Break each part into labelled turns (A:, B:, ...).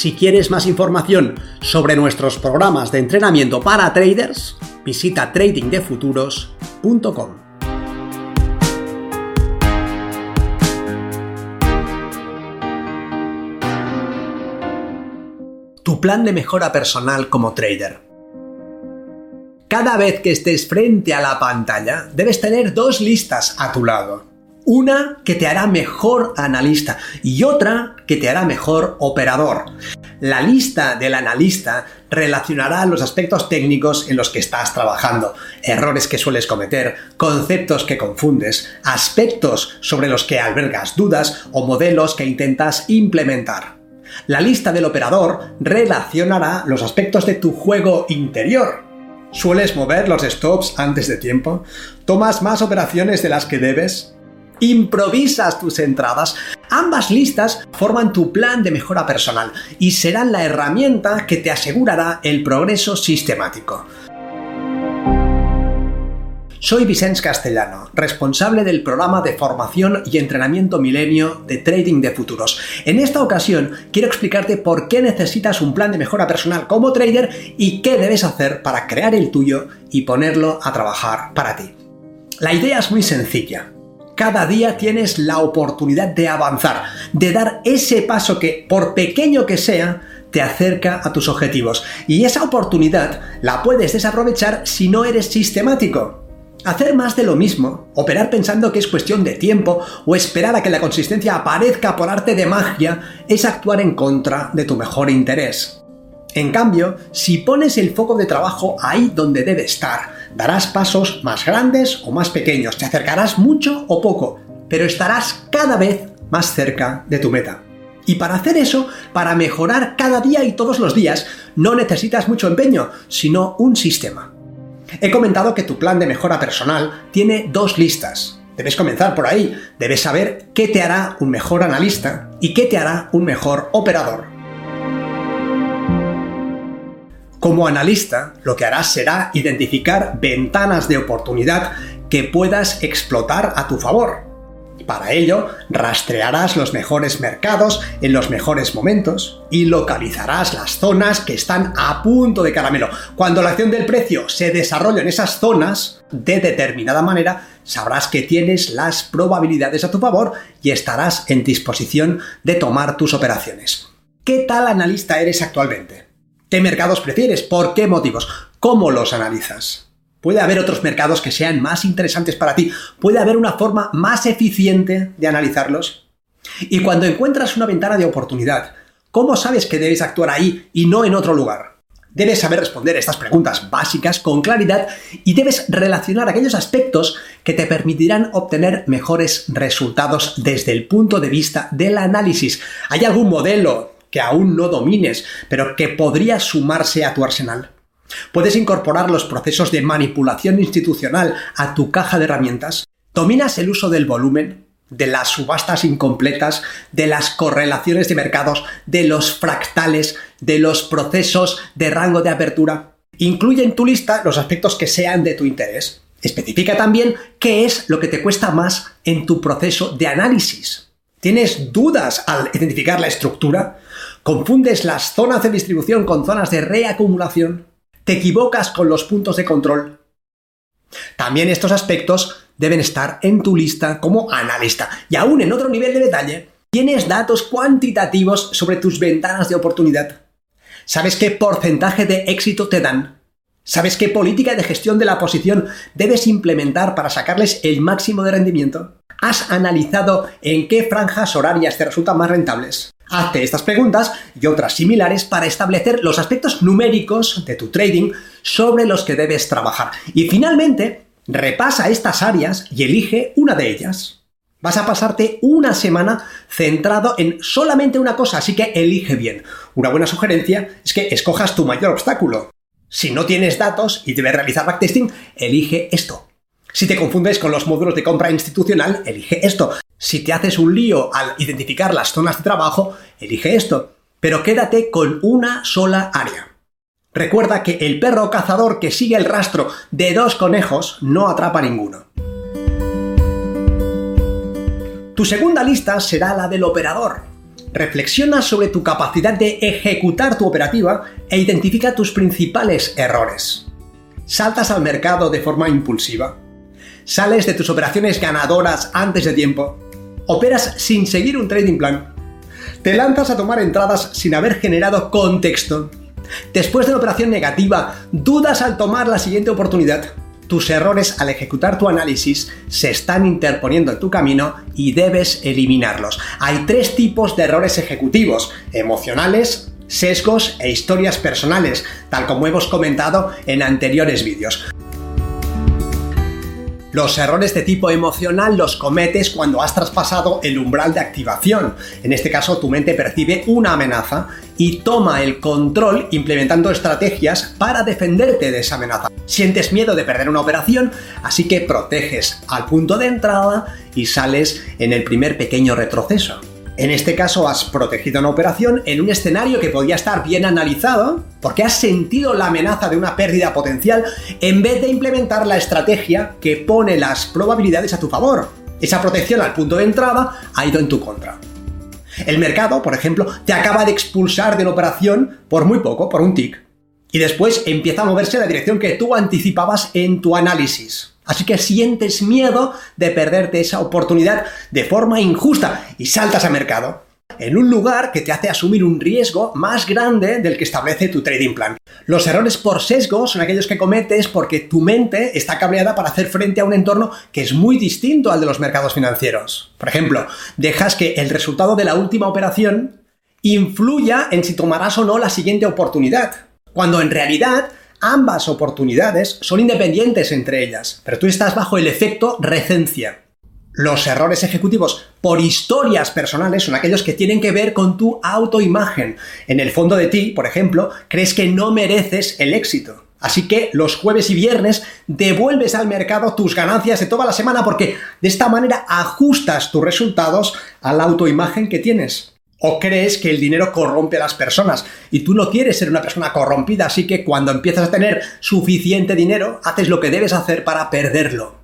A: Si quieres más información sobre nuestros programas de entrenamiento para traders, visita tradingdefuturos.com. Tu plan de mejora personal como trader. Cada vez que estés frente a la pantalla, debes tener dos listas a tu lado. Una que te hará mejor analista y otra que te hará mejor operador. La lista del analista relacionará los aspectos técnicos en los que estás trabajando, errores que sueles cometer, conceptos que confundes, aspectos sobre los que albergas dudas o modelos que intentas implementar. La lista del operador relacionará los aspectos de tu juego interior, ¿Sueles mover los stops antes de tiempo? ¿Tomas más operaciones de las que debes? Improvisas tus entradas. Ambas listas forman tu plan de mejora personal y serán la herramienta que te asegurará el progreso sistemático. Soy Vicens Castellano, responsable del programa de formación y entrenamiento milenio de Trading de Futuros. En esta ocasión quiero explicarte por qué necesitas un plan de mejora personal como trader y qué debes hacer para crear el tuyo y ponerlo a trabajar para ti. La idea es muy sencilla cada día tienes la oportunidad de avanzar, de dar ese paso que, por pequeño que sea, te acerca a tus objetivos. Y esa oportunidad la puedes desaprovechar si no eres sistemático. Hacer más de lo mismo, operar pensando que es cuestión de tiempo o esperar a que la consistencia aparezca por arte de magia, es actuar en contra de tu mejor interés. En cambio, si pones el foco de trabajo ahí donde debe estar, darás pasos más grandes o más pequeños, te acercarás mucho o poco, pero estarás cada vez más cerca de tu meta. Y para hacer eso, para mejorar cada día y todos los días, no necesitas mucho empeño, sino un sistema. He comentado que tu plan de mejora personal tiene dos listas. Debes comenzar por ahí, debes saber qué te hará un mejor analista y qué te hará un mejor operador. Como analista, lo que harás será identificar ventanas de oportunidad que puedas explotar a tu favor. Para ello, rastrearás los mejores mercados en los mejores momentos y localizarás las zonas que están a punto de caramelo. Cuando la acción del precio se desarrolla en esas zonas, de determinada manera, sabrás que tienes las probabilidades a tu favor y estarás en disposición de tomar tus operaciones. ¿Qué tal analista eres actualmente? ¿Qué mercados prefieres? ¿Por qué motivos? ¿Cómo los analizas? Puede haber otros mercados que sean más interesantes para ti. Puede haber una forma más eficiente de analizarlos. Y cuando encuentras una ventana de oportunidad, ¿cómo sabes que debes actuar ahí y no en otro lugar? Debes saber responder estas preguntas básicas con claridad y debes relacionar aquellos aspectos que te permitirán obtener mejores resultados desde el punto de vista del análisis. ¿Hay algún modelo que aún no domines, pero que podría sumarse a tu arsenal. Puedes incorporar los procesos de manipulación institucional a tu caja de herramientas. ¿Dominas el uso del volumen, de las subastas incompletas, de las correlaciones de mercados, de los fractales, de los procesos de rango de apertura? Incluye en tu lista los aspectos que sean de tu interés. Especifica también qué es lo que te cuesta más en tu proceso de análisis. ¿Tienes dudas al identificar la estructura? ¿Confundes las zonas de distribución con zonas de reacumulación? ¿Te equivocas con los puntos de control? También estos aspectos deben estar en tu lista como analista. Y aún en otro nivel de detalle, tienes datos cuantitativos sobre tus ventanas de oportunidad. ¿Sabes qué porcentaje de éxito te dan? ¿Sabes qué política de gestión de la posición debes implementar para sacarles el máximo de rendimiento? ¿Has analizado en qué franjas horarias te resultan más rentables? Hazte estas preguntas y otras similares para establecer los aspectos numéricos de tu trading sobre los que debes trabajar. Y finalmente, repasa estas áreas y elige una de ellas. Vas a pasarte una semana centrado en solamente una cosa, así que elige bien. una buena sugerencia es que escojas tu mayor obstáculo. Si no tienes datos y debes realizar backtesting, elige esto. Si te confundes con los módulos de compra institucional, elige esto. Si te haces un lío al identificar las zonas de trabajo, elige esto. Pero quédate con una sola área. Recuerda que el perro cazador que sigue el rastro de dos conejos no atrapa ninguno. Tu segunda lista será la del operador. Reflexiona sobre tu capacidad de ejecutar tu operativa e identifica tus principales errores. Saltas al mercado de forma impulsiva. Sales de tus operaciones ganadoras antes de tiempo. Operas sin seguir un trading plan. Te lanzas a tomar entradas sin haber generado contexto Después de la operación negativa, dudas al tomar la siguiente oportunidad. Tus errores al ejecutar tu análisis se están interponiendo en tu camino y debes eliminarlos. Hay tres tipos de errores ejecutivos, emocionales, sesgos e historias personales, tal como hemos comentado en anteriores vídeos. Los errores de tipo emocional los cometes cuando has traspasado el umbral de activación. En este caso, tu mente percibe una amenaza y toma el control implementando estrategias para defenderte de esa amenaza. Sientes miedo de perder una operación, así que proteges al punto de entrada y sales en el primer pequeño retroceso. En este caso has protegido una operación en un escenario que podía estar bien analizado porque has sentido la amenaza de una pérdida potencial en vez de implementar la estrategia que pone las probabilidades a tu favor. Esa protección al punto de entrada ha ido en tu contra. El mercado, por ejemplo, te acaba de expulsar de una operación por muy poco, por un tick. Y después empieza a moverse en la dirección que tú anticipabas en tu análisis. Así que sientes miedo de perderte esa oportunidad de forma injusta y saltas a mercado en un lugar que te hace asumir un riesgo más grande del que establece tu trading plan. Los errores por sesgo son aquellos que cometes porque tu mente está cableada para hacer frente a un entorno que es muy distinto al de los mercados financieros. Por ejemplo, dejas que el resultado de la última operación influya en si tomarás o no la siguiente oportunidad, cuando en realidad Ambas oportunidades son independientes entre ellas, pero tú estás bajo el efecto recencia. Los errores ejecutivos por historias personales son aquellos que tienen que ver con tu autoimagen. En el fondo de ti, por ejemplo, crees que no mereces el éxito. Así que los jueves y viernes devuelves al mercado tus ganancias de toda la semana porque de esta manera ajustas tus resultados a la autoimagen que tienes. ¿O crees que el dinero corrompe a las personas? Y tú no quieres ser una persona corrompida, así que cuando empiezas a tener suficiente dinero, haces lo que debes hacer para perderlo.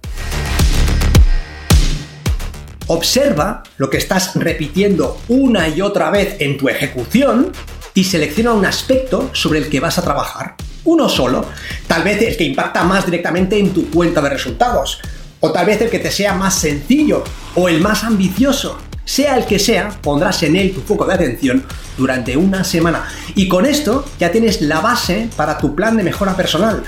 A: Observa lo que estás repitiendo una y otra vez en tu ejecución y selecciona un aspecto sobre el que vas a trabajar. Uno solo, tal vez el que impacta más directamente en tu cuenta de resultados, o tal vez el que te sea más sencillo o el más ambicioso. Sea el que sea, pondrás en él tu foco de atención durante una semana. Y con esto ya tienes la base para tu plan de mejora personal.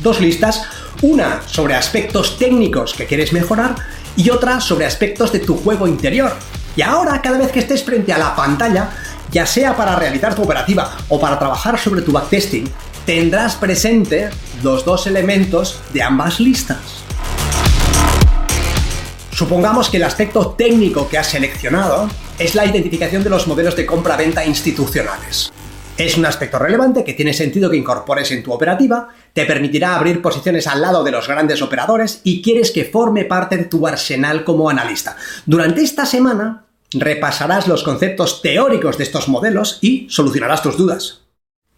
A: Dos listas, una sobre aspectos técnicos que quieres mejorar y otra sobre aspectos de tu juego interior. Y ahora, cada vez que estés frente a la pantalla, ya sea para realizar tu operativa o para trabajar sobre tu backtesting, tendrás presente los dos elementos de ambas listas. Supongamos que el aspecto técnico que has seleccionado es la identificación de los modelos de compra-venta institucionales. Es un aspecto relevante que tiene sentido que incorpores en tu operativa, te permitirá abrir posiciones al lado de los grandes operadores y quieres que forme parte de tu arsenal como analista. Durante esta semana repasarás los conceptos teóricos de estos modelos y solucionarás tus dudas.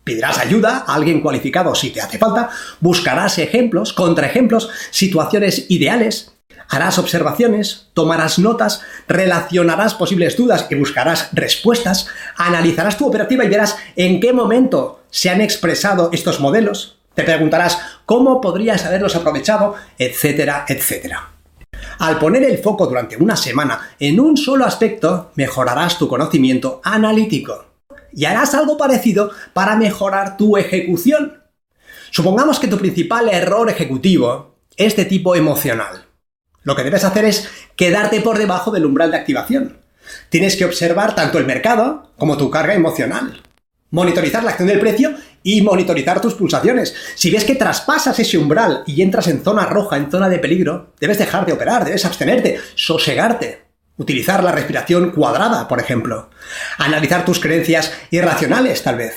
A: Pedirás ayuda a alguien cualificado si te hace falta, buscarás ejemplos, contraejemplos, situaciones ideales harás observaciones, tomarás notas, relacionarás posibles dudas y buscarás respuestas, analizarás tu operativa y verás en qué momento se han expresado estos modelos, te preguntarás cómo podrías haberlos aprovechado, etcétera, etcétera. Al poner el foco durante una semana en un solo aspecto, mejorarás tu conocimiento analítico. Y harás algo parecido para mejorar tu ejecución. Supongamos que tu principal error ejecutivo es de tipo emocional. Lo que debes hacer es quedarte por debajo del umbral de activación. Tienes que observar tanto el mercado como tu carga emocional. Monitorizar la acción del precio y monitorizar tus pulsaciones. Si ves que traspasas ese umbral y entras en zona roja, en zona de peligro, debes dejar de operar, debes abstenerte, sosegarte. Utilizar la respiración cuadrada, por ejemplo. Analizar tus creencias irracionales, tal vez.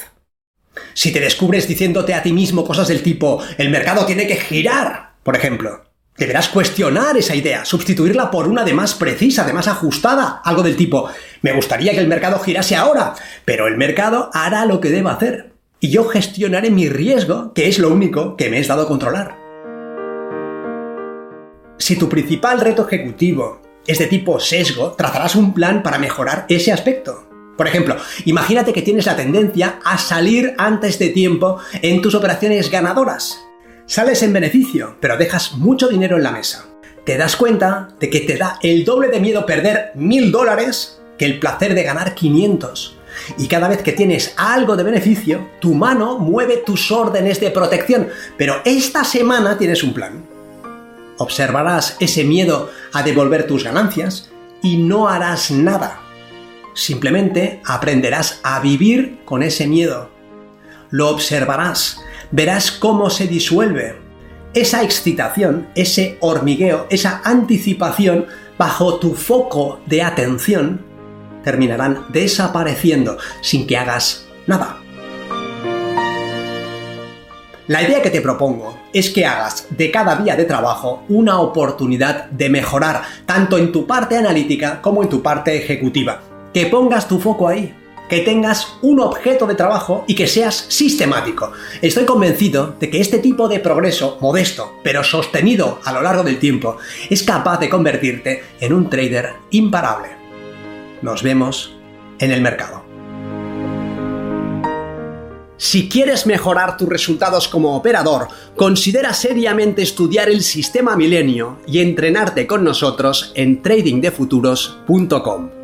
A: Si te descubres diciéndote a ti mismo cosas del tipo, el mercado tiene que girar, por ejemplo, deberás cuestionar esa idea, sustituirla por una de más precisa, de más ajustada, algo del tipo, me gustaría que el mercado girase ahora, pero el mercado hará lo que deba hacer. Y yo gestionaré mi riesgo, que es lo único que me es dado controlar. Si tu principal reto ejecutivo es de tipo sesgo, trazarás un plan para mejorar ese aspecto. Por ejemplo, imagínate que tienes la tendencia a salir antes de tiempo en tus operaciones ganadoras. Sales en beneficio, pero dejas mucho dinero en la mesa. Te das cuenta de que te da el doble de miedo perder mil dólares que el placer de ganar 500. Y cada vez que tienes algo de beneficio, tu mano mueve tus órdenes de protección. Pero esta semana tienes un plan. Observarás ese miedo a devolver tus ganancias y no harás nada. Simplemente aprenderás a vivir con ese miedo. Lo observarás, verás cómo se disuelve. Esa excitación, ese hormigueo, esa anticipación bajo tu foco de atención terminarán desapareciendo sin que hagas nada. La idea que te propongo es que hagas de cada día de trabajo una oportunidad de mejorar, tanto en tu parte analítica como en tu parte ejecutiva. Que pongas tu foco ahí, que tengas un objeto de trabajo y que seas sistemático. Estoy convencido de que este tipo de progreso modesto, pero sostenido a lo largo del tiempo, es capaz de convertirte en un trader imparable. Nos vemos en el mercado. Si quieres mejorar tus resultados como operador, considera seriamente estudiar el sistema milenio y entrenarte con nosotros en tradingdefuturos.com.